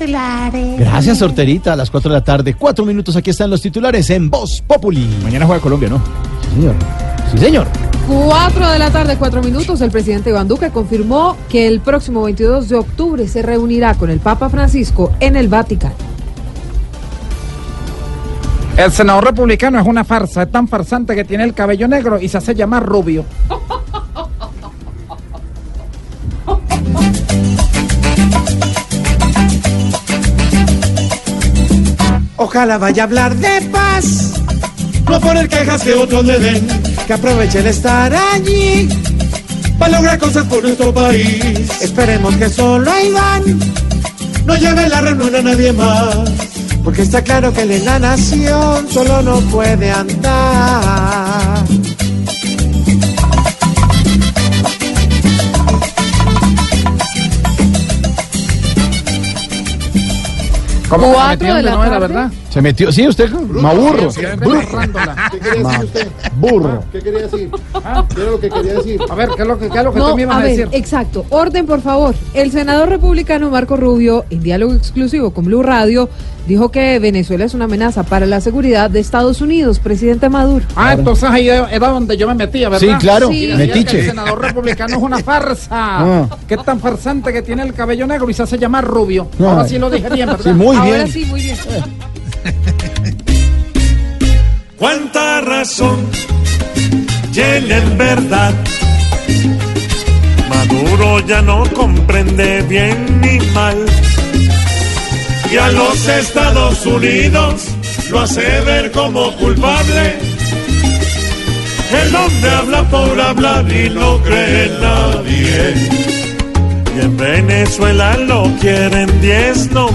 titulares. Gracias, sorterita. A las 4 de la tarde, 4 minutos. Aquí están los titulares en Voz Populi. Mañana juega Colombia, ¿no? Sí, señor. Sí, señor. 4 de la tarde, 4 minutos. El presidente Iván Duque confirmó que el próximo 22 de octubre se reunirá con el Papa Francisco en el Vaticano. El senador republicano es una farsa, es tan farsante que tiene el cabello negro y se hace llamar rubio. Ojalá vaya a hablar de paz, no poner quejas que otros le den, que aproveche el estar allí. Para lograr cosas por nuestro país. Esperemos que solo Iván no lleve la reunión a nadie más, porque está claro que él en la nación solo no puede andar. ¿Cómo Cuatro de la no era, verdad? Se metió. Sí, usted. Maburro. Burro. ¿Qué quería decir usted? Burro. ¿Qué quería decir? ¿Qué era lo que quería decir? A ver, ¿qué es lo que, qué es lo que No, tú me ibas a a ver, decir? exacto. Orden, por favor. El senador republicano Marco Rubio, en diálogo exclusivo con Blue Radio, dijo que Venezuela es una amenaza para la seguridad de Estados Unidos. Presidente Maduro. Ah, entonces ahí era donde yo me metía, ¿verdad? Sí, claro. Sí. El senador republicano es una farsa. Ah. Es tan farsante que tiene el cabello negro y se hace llamar rubio. No. Ahora sí lo dije bien, ¿verdad? Sí, muy Ahora bien. sí, muy bien. Cuánta razón tiene en verdad. Maduro ya no comprende bien ni mal. Y a los Estados Unidos lo hace ver como culpable. El hombre habla por hablar y no cree nadie. Y en Venezuela lo quieren diez no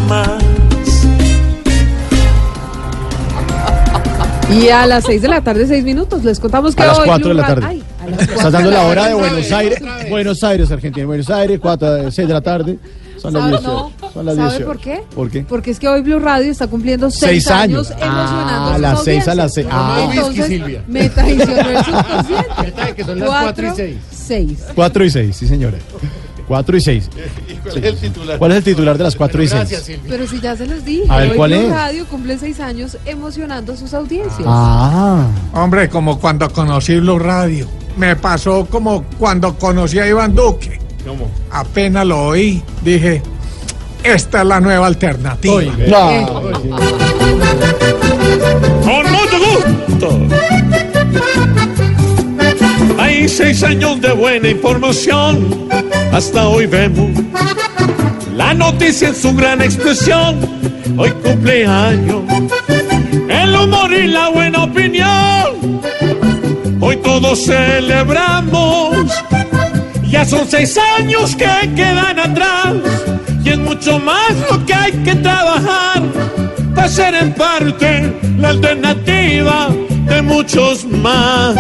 Y a las 6 de la tarde, 6 minutos, les contamos que A las hoy 4 de la tarde. Ay, a las Estás dando la hora de. Buenos Aires. Buenos Aires, Argentina. Buenos Aires, 4, 6 de la tarde. Son las ¿Sabe, 18. no? Son las ¿Sabe 18. por qué? ¿Por qué? Porque es que hoy Blue Radio está cumpliendo 6 Seis años, años. Ah, a a las seis, a las seis. Ah. Entonces, me traicionó el subconsciente. que son las cuatro y seis. 6. 4 y 6, sí, señora. 4 y 6. ¿Cuál es el titular? ¿Cuál es el titular de las 4 y 6? Gracias, Silvia. Pero si ya se los dije, A ver, hoy ¿cuál Blue es? Radio cumple 6 años emocionando a sus audiencias. Ah. Hombre, como cuando conocí Blue Radio. Me pasó como cuando conocí a Iván Duque. ¿Cómo? Apenas lo oí, dije, esta es la nueva alternativa. No. Con mucho gusto. Seis años de buena información. Hasta hoy vemos la noticia en su gran expresión. Hoy cumpleaños. El humor y la buena opinión. Hoy todos celebramos. Ya son seis años que quedan atrás. Y es mucho más lo que hay que trabajar para ser en parte la alternativa de muchos más.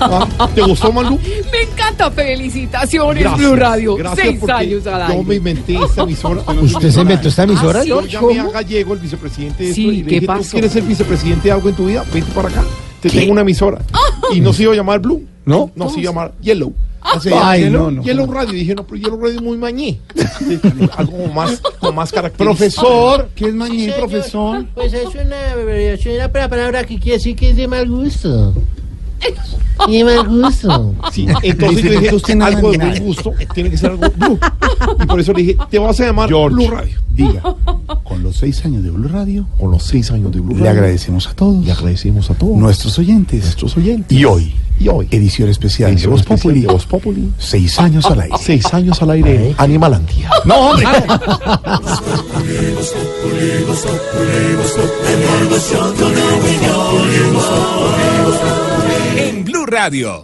Ah, ¿Te gustó, Malú? Me encanta, felicitaciones Gracias. Blue Radio. Gracias 6 porque años al Yo aire. me inventé esta emisora. ¿Usted se inventó esta emisora, Ah, sí. Yo llamé a. Gallego, el vicepresidente de Sí, esto, y le ¿qué dije, ¿tú pasó? quieres ser vicepresidente de algo en tu vida? Vente para acá. Te tengo una emisora. Y no se iba a llamar Blue. ¿No? No se iba a llamar Yellow. O Ay, Yellow, no, no. Yellow Radio. Y dije, no, pero Yellow Radio es muy mañé. algo como más, con más características. Profesor, ¿qué es mañana, profesor? Pues es una abreviación la palabra que quiere decir que es de mal gusto. De mal gusto. Sí, entonces yo dije, algo de buen gusto, tiene que ser algo Blue. Y por eso le dije, te vas a llamar George. Blue Radio. Diga, con los seis años de Blue Radio, Con los seis años de Blue le Radio, agradecemos a todos, le agradecemos a todos nuestros oyentes, nuestros oyentes. y hoy, Y hoy, edición especial edición de Voz Populi, de Voz Populi. seis años al aire. Seis años al aire, Animalandia. No, hombre. En Blue Radio.